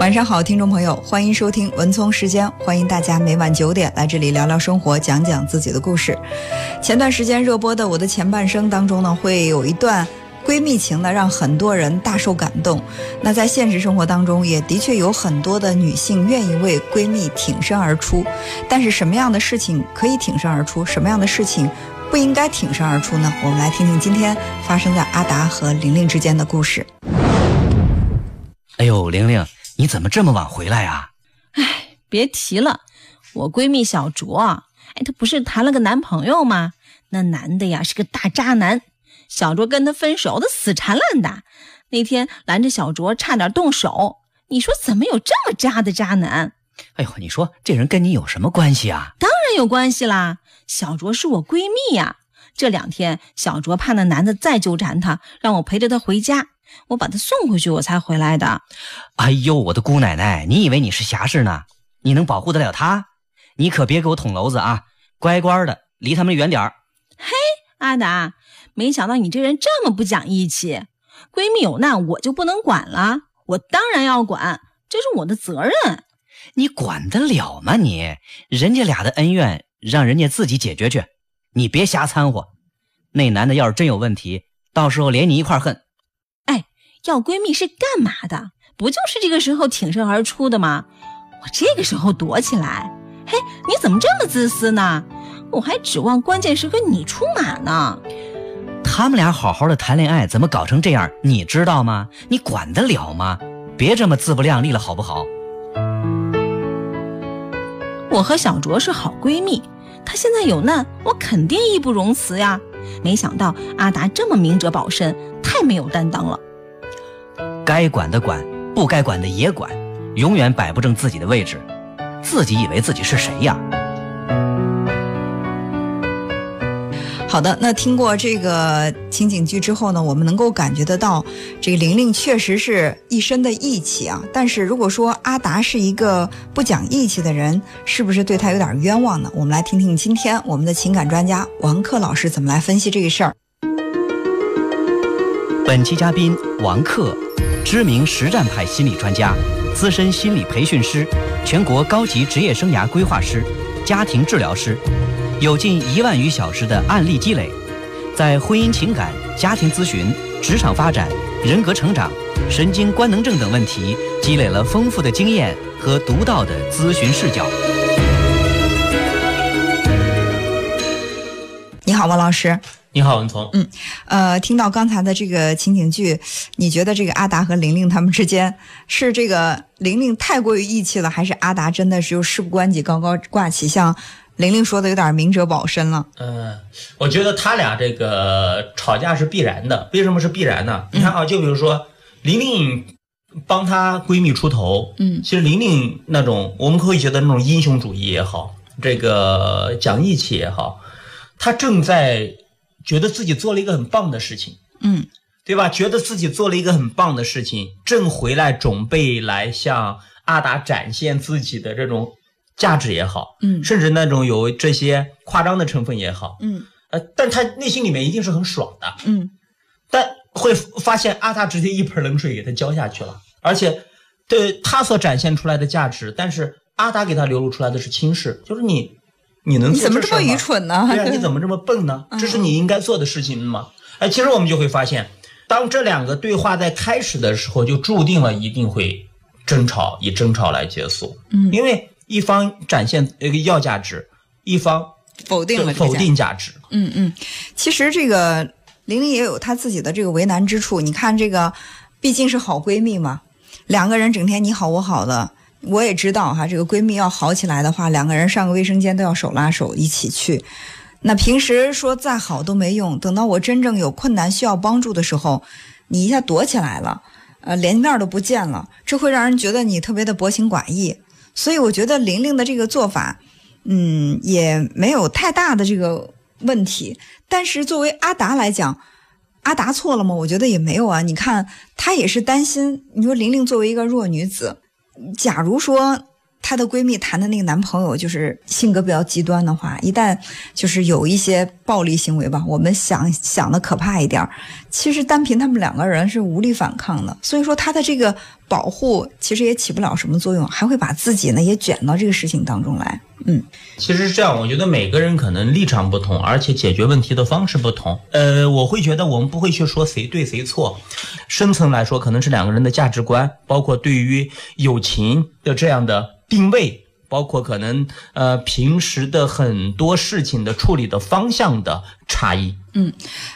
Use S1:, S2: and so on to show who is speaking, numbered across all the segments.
S1: 晚上好，听众朋友，欢迎收听文聪时间，欢迎大家每晚九点来这里聊聊生活，讲讲自己的故事。前段时间热播的《我的前半生》当中呢，会有一段闺蜜情呢，让很多人大受感动。那在现实生活当中，也的确有很多的女性愿意为闺蜜挺身而出。但是什么样的事情可以挺身而出，什么样的事情不应该挺身而出呢？我们来听听今天发生在阿达和玲玲之间的故事。
S2: 哎呦，玲玲，你怎么这么晚回来呀、
S3: 哎，别提了，我闺蜜小卓，哎，她不是谈了个男朋友吗？那男的呀是个大渣男，小卓跟他分手，他死缠烂打。那天拦着小卓，差点动手。你说怎么有这么渣的渣男？
S2: 哎呦，你说这人跟你有什么关系啊？
S3: 当然有关系啦，小卓是我闺蜜呀。这两天小卓怕那男的再纠缠她，让我陪着她回家，我把他送回去，我才回来的。
S2: 哎呦，我的姑奶奶，你以为你是侠士呢？你能保护得了他？你可别给我捅娄子啊！乖乖的，离他们远点儿。
S3: 阿达，没想到你这人这么不讲义气。闺蜜有难，我就不能管了？我当然要管，这是我的责任。
S2: 你管得了吗你？人家俩的恩怨，让人家自己解决去，你别瞎掺和。那男的要是真有问题，到时候连你一块恨。
S3: 要闺蜜是干嘛的？不就是这个时候挺身而出的吗？我这个时候躲起来，嘿，你怎么这么自私呢？我还指望关键时刻你出马呢。
S2: 他们俩好好的谈恋爱，怎么搞成这样？你知道吗？你管得了吗？别这么自不量力了，好不好？
S3: 我和小卓是好闺蜜，她现在有难，我肯定义不容辞呀。没想到阿达这么明哲保身，太没有担当了。
S2: 该管的管，不该管的也管，永远摆不正自己的位置，自己以为自己是谁呀？
S1: 好的，那听过这个情景剧之后呢，我们能够感觉得到，这个玲玲确实是一身的义气啊。但是如果说阿达是一个不讲义气的人，是不是对他有点冤枉呢？我们来听听今天我们的情感专家王克老师怎么来分析这个事儿。
S2: 本期嘉宾王克，知名实战派心理专家，资深心理培训师，全国高级职业生涯规划师，家庭治疗师，有近一万余小时的案例积累，在婚姻情感、家庭咨询、职场发展、人格成长、神经官能症等问题积累了丰富的经验和独到的咨询视角。
S1: 你好，王老师。
S4: 你好，文聪。
S1: 呃，听到刚才的这个情景剧，你觉得这个阿达和玲玲他们之间是这个玲玲太过于义气了，还是阿达真的是又事不关己高高挂起，像玲玲说的有点明哲保身了？
S4: 嗯、我觉得他俩这个吵架是必然的。为什么是必然呢？你看啊，就比如说玲玲帮她闺蜜出头，
S1: 嗯
S4: 其实玲玲那种我们可以觉得那种英雄主义也好，这个讲义气也好，她正在觉得自己做了一个很棒的事情。
S1: 嗯。
S4: 对吧？觉得自己做了一个很棒的事情，正回来准备来向阿达展现自己的这种价值也好，
S1: 嗯。
S4: 甚至那种有这些夸张的成分也好，
S1: 嗯。
S4: 呃，但他内心里面一定是很爽的，
S1: 嗯。
S4: 但会发现阿达直接一盆冷水给他浇下去了，而且对他所展现出来的价值，但是阿达给他流露出来的是轻视，就是你你能
S1: 你怎么这么愚蠢呢？
S4: 对啊，你 怎么这么笨呢？这是你应该做的事情吗？哎，其实我们就会发现，当这两个对话在开始的时候，就注定了一定会争吵，以争吵来结束。
S1: 嗯
S4: 因为一方展现一个要价值，一方
S1: 否定了这个
S4: 否
S1: 价
S4: 定价值。
S1: 嗯嗯，其实这个玲玲也有她自己的这个为难之处。你看这个，毕竟是好闺蜜嘛，两个人整天你好我好的，我也知道哈，这个闺蜜要好起来的话，两个人上个卫生间都要手拉手一起去。那平时说再好都没用，等到我真正有困难需要帮助的时候，你一下躲起来了，呃，连面都不见了，这会让人觉得你特别的薄情寡义。所以我觉得玲玲的这个做法，嗯，也没有太大的这个问题。但是作为阿达来讲，阿达错了吗？我觉得也没有啊。你看，他也是担心。你说玲玲作为一个弱女子，假如说她的闺蜜谈的那个男朋友就是性格比较极端的话，一旦就是有一些暴力行为吧，我们想想的可怕一点儿，其实单凭他们两个人是无力反抗的。所以说，她的这个保护其实也起不了什么作用，还会把自己呢也卷到这个事情当中来。嗯，
S4: 其实是这样，我觉得每个人可能立场不同，而且解决问题的方式不同。呃，我会觉得我们不会去说谁对谁错，深层来说，可能是两个人的价值观，包括对于友情的这样的定位，包括可能呃平时的很多事情的处理的方向的差异。
S1: 嗯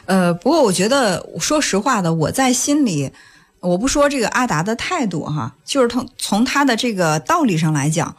S1: 呃，不过我觉得，说实话的，我在心里，我不说这个阿达的态度哈，就是从从他的这个道理上来讲，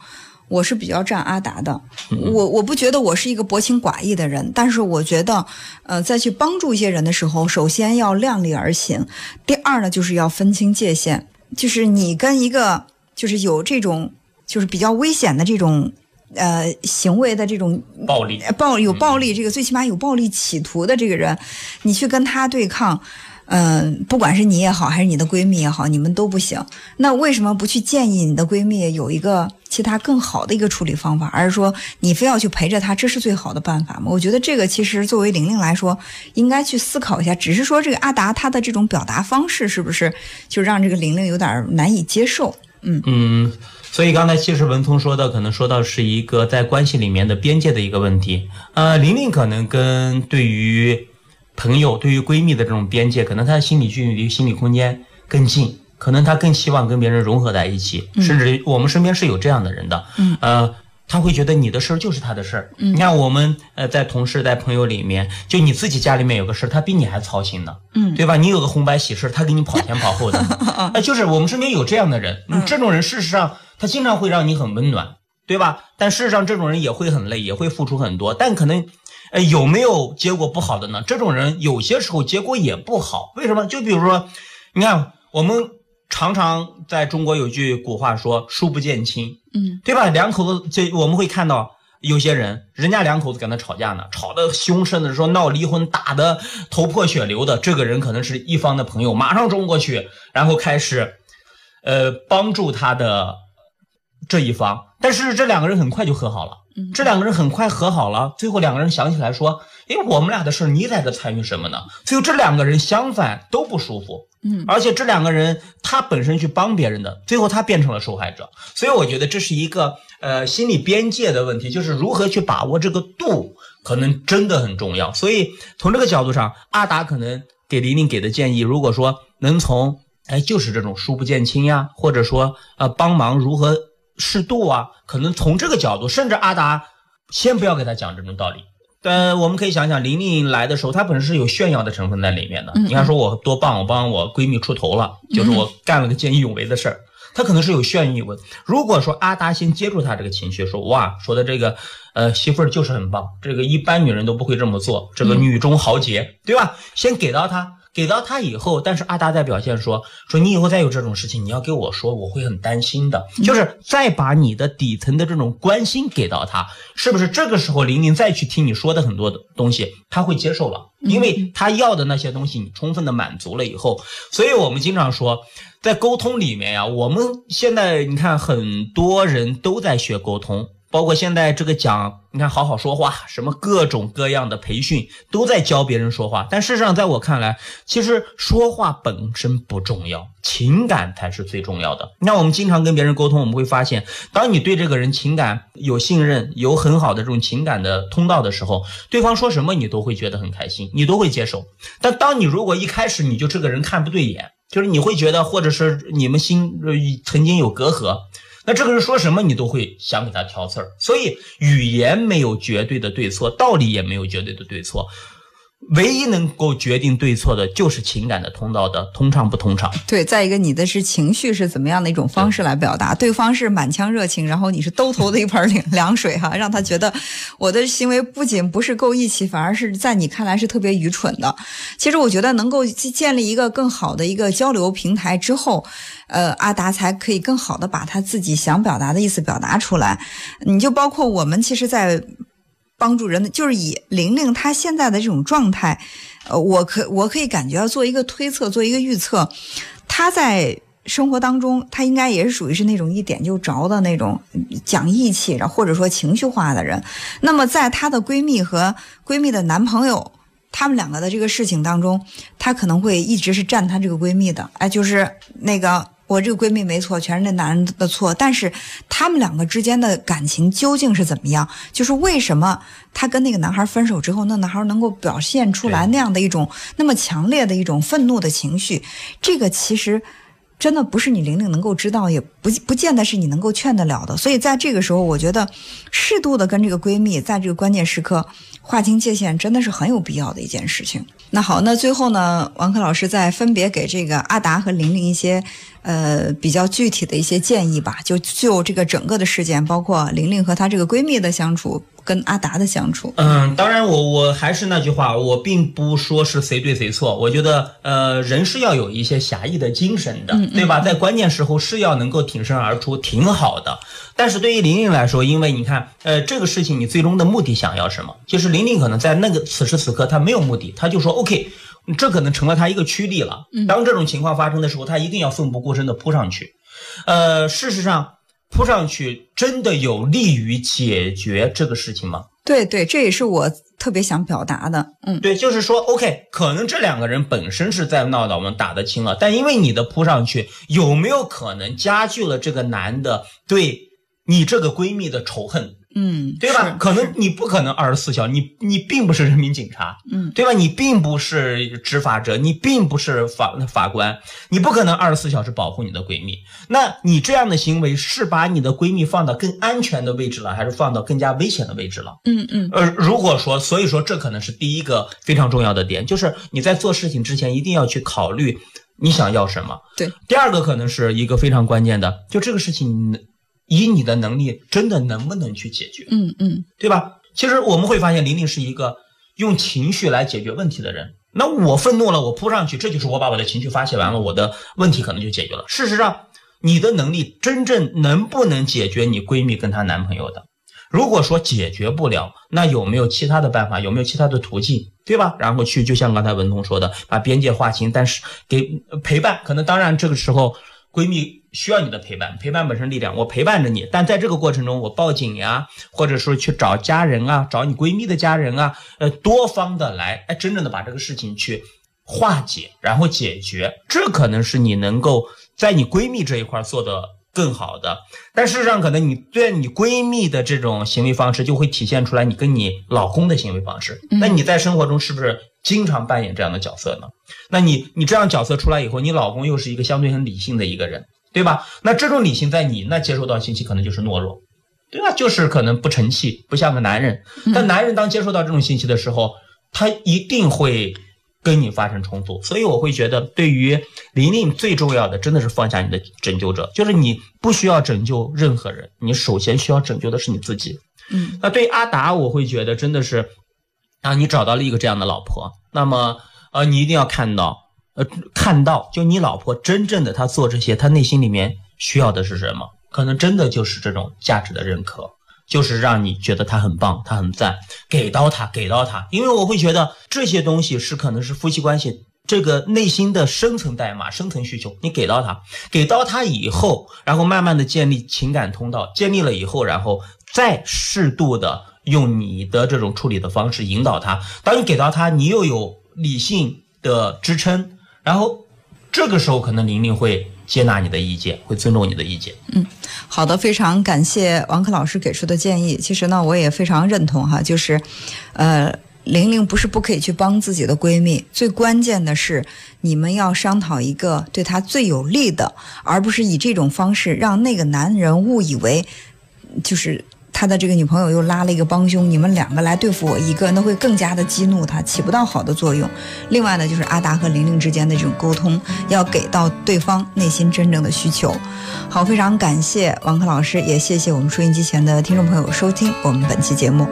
S1: 我是比较站阿达的。我我不觉得我是一个薄情寡义的人，但是我觉得，呃，在去帮助一些人的时候，首先要量力而行，第二呢，就是要分清界限，就是你跟一个就是有这种就是比较危险的这种。呃，行为的这种
S4: 暴力
S1: 呃暴有暴力，这个最起码有暴力企图的这个人，你去跟他对抗，嗯、不管是你也好，还是你的闺蜜也好，你们都不行。那为什么不去建议你的闺蜜有一个其他更好的一个处理方法，而是说你非要去陪着她，这是最好的办法吗？我觉得这个其实作为玲玲来说，应该去思考一下。只是说这个阿达他的这种表达方式，是不是就让这个玲玲有点难以接受？嗯
S4: 嗯，所以刚才其实文聪说的，可能说到是一个在关系里面的边界的一个问题。呃，玲玲可能跟对于朋友、对于闺蜜的这种边界，可能她的心理距离、心理空间更近，可能她更希望跟别人融合在一起，甚至我们身边是有这样的人的。
S1: 嗯，
S4: 呃。他会觉得你的事儿就是他的事儿。
S1: 嗯
S4: 你看我们呃在同事在朋友里面，就你自己家里面有个事儿，他比你还操心呢。
S1: 嗯
S4: 对吧？你有个红白喜事，他给你跑前跑后的。哎，就是我们身边有这样的人，嗯，这种人事实上他经常会让你很温暖，对吧？但事实上这种人也会很累，也会付出很多，但可能，呃，有没有结果不好的呢？这种人有些时候结果也不好，为什么？就比如说，你看我们常常在中国有句古话说“书不见亲”，
S1: 嗯
S4: 对吧？两口子这我们会看到有些人，人家两口子跟他吵架呢，吵得凶，甚至说闹离婚，打得头破血流的，这个人可能是一方的朋友，马上冲过去，然后开始，呃，帮助他的这一方。但是这两个人很快就和好了，
S1: 嗯
S4: 这两个人很快和好了，最后两个人想起来说，诶，我们俩的事儿你在这参与什么呢？最后这两个人相反都不舒服，
S1: 嗯
S4: 而且这两个人他本身去帮别人的，最后他变成了受害者，所以我觉得这是一个呃心理边界的问题，就是如何去把握这个度，可能真的很重要。所以从这个角度上，阿达可能给玲玲给的建议，如果说能从哎就是这种疏不见亲呀，或者说呃帮忙如何适度啊，可能从这个角度，甚至阿达先不要给他讲这种道理。但，我们可以想想，玲玲来的时候，她本身是有炫耀的成分在里面的。
S1: 嗯
S4: 你看，说我多棒，我帮我闺蜜出头了，就是我干了个见义勇为的事儿。她可能是有炫耀的。如果说阿达先接住她这个情绪，说哇，说的这个呃媳妇儿就是很棒，这个一般女人都不会这么做，这个女中豪杰，对吧？先给到她，给到她以后，但是阿达在表现说说你以后再有这种事情，你要给我说，我会很担心的。就是再把你的底层的这种关心给到她，是不是这个时候玲玲再去听你说的很多的东西，她会接受了，因为她要的那些东西你充分的满足了以后，所以我们经常说。在沟通里面呀，我们现在你看很多人都在学沟通，包括现在这个讲，你看好好说话，什么各种各样的培训都在教别人说话。但事实上，在我看来，其实说话本身不重要，情感才是最重要的。那我们经常跟别人沟通，我们会发现，当你对这个人情感有信任，有很好的这种情感的通道的时候，对方说什么你都会觉得很开心，你都会接受。但当你如果一开始你就这个人看不对眼，就是你会觉得，或者是你们心曾经有隔阂，那这个人说什么你都会想给他挑刺儿。所以语言没有绝对的对错，道理也没有绝对的对错，唯一能够决定对错的就是情感的通道的通畅不通畅。
S1: 对，再一个，你的是情绪是怎么样的一种方式来表达？对方是满腔热情，然后你是兜头的一盆凉凉水哈，让他觉得我的行为不仅不是够义气，反而是在你看来是特别愚蠢的。其实我觉得能够建立一个更好的一个交流平台之后，呃，阿达才可以更好的把他自己想表达的意思表达出来。你就包括我们其实，在帮助人的，就是以玲玲她现在的这种状态，呃，我可我可以感觉到做一个推测，做一个预测，她在生活当中，她应该也是属于是那种一点就着的那种讲义气，然后或者说情绪化的人。那么在她的闺蜜和闺蜜的男朋友，他们两个的这个事情当中，她可能会一直是站她这个闺蜜的，哎，就是那个我这个闺蜜没错，全是那男人的错。但是他们两个之间的感情究竟是怎么样？就是为什么她跟那个男孩分手之后，那男孩能够表现出来那样的一种那么强烈的一种愤怒的情绪？这个其实。真的不是你玲玲能够知道，也不不见得是你能够劝得了的。所以在这个时候，我觉得适度的跟这个闺蜜在这个关键时刻划清界限，真的是很有必要的一件事情。那好，那最后呢，王珂老师再分别给这个阿达和玲玲一些呃比较具体的一些建议吧。就就这个整个的事件，包括玲玲和她这个闺蜜的相处，跟阿达的相处。
S4: 嗯，当然我我还是那句话，我并不说是谁对谁错，我觉得呃人是要有一些侠义的精神的，对吧？在关键时候是要能够挺身而出，挺好的。但是对于玲玲来说，因为你看，呃，这个事情你最终的目的想要什么？就是玲玲可能在那个此时此刻她没有目的，她就说 OK，这可能成了他一个驱力了。当这种情况发生的时候，他一定要奋不顾身的扑上去。呃，事实上，扑上去真的有利于解决这个事情吗？
S1: 对对，这也是我特别想表达的。嗯，
S4: 对，就是说，OK，可能这两个人本身是在闹的，我们打得清了，但因为你的扑上去，有没有可能加剧了这个男的对你这个闺蜜的仇恨，
S1: 嗯，
S4: 对吧？可能你不可能二十四小时，你你并不是人民警察，
S1: 嗯，
S4: 对吧？你并不是执法者，你并不是法法官，你不可能二十四小时保护你的闺蜜。那你这样的行为是把你的闺蜜放到更安全的位置了，还是放到更加危险的位置了？
S1: 嗯嗯
S4: 呃，如果说，所以说这可能是第一个非常重要的点，就是你在做事情之前一定要去考虑你想要什么。
S1: 对。
S4: 第二个可能是一个非常关键的，就这个事情你以你的能力真的能不能去解决，
S1: 嗯嗯
S4: 对吧？其实我们会发现玲玲是一个用情绪来解决问题的人。那我愤怒了，我扑上去，这就是我把我的情绪发泄完了，我的问题可能就解决了。事实上，你的能力真正能不能解决你闺蜜跟她男朋友的？如果说解决不了，那有没有其他的办法？有没有其他的途径？对吧？然后去，就像刚才文彤说的，把边界划清，但是给陪伴。可能当然这个时候闺蜜需要你的陪伴，陪伴本身力量，我陪伴着你，但在这个过程中，我报警呀，或者说去找家人啊，找你闺蜜的家人啊，呃，多方的来，哎，真正的把这个事情去化解，然后解决，这可能是你能够在你闺蜜这一块做的更好的。但事实上，可能你对你闺蜜的这种行为方式，就会体现出来你跟你老公的行为方式。那你在生活中是不是经常扮演这样的角色呢？那你你这样角色出来以后，你老公又是一个相对很理性的一个人，对吧？那这种理性在你那接收到信息，可能就是懦弱，对吧？就是可能不成器，不像个男人。但男人当接收到这种信息的时候，他一定会跟你发生冲突。所以我会觉得，对于玲玲最重要的，真的是放下你的拯救者，就是你不需要拯救任何人，你首先需要拯救的是你自己。
S1: 嗯，
S4: 那对于阿达，我会觉得真的是，啊，你找到了一个这样的老婆，那么呃，你一定要看到，呃，看到就你老婆真正的她做这些，她内心里面需要的是什么？可能真的就是这种价值的认可，就是让你觉得他很棒，他很赞，给到他，给到他，因为我会觉得这些东西是可能是夫妻关系。这个内心的深层代码、深层需求，你给到他，给到他以后，然后慢慢的建立情感通道，建立了以后，然后再适度的用你的这种处理的方式引导他。当你给到他，你又有理性的支撑，然后这个时候可能玲玲会接纳你的意见，会尊重你的意见。
S1: 嗯好的，非常感谢王珂老师给出的建议。其实呢，我也非常认同哈，就是，呃，玲玲不是不可以去帮自己的闺蜜，最关键的是你们要商讨一个对她最有利的，而不是以这种方式让那个男人误以为就是。他的这个女朋友又拉了一个帮凶，你们两个来对付我一个，那会更加的激怒他，起不到好的作用。另外呢，就是阿达和玲玲之间的这种沟通，要给到对方内心真正的需求。好，非常感谢王珂老师，也谢谢我们收音机前的听众朋友收听我们本期节目。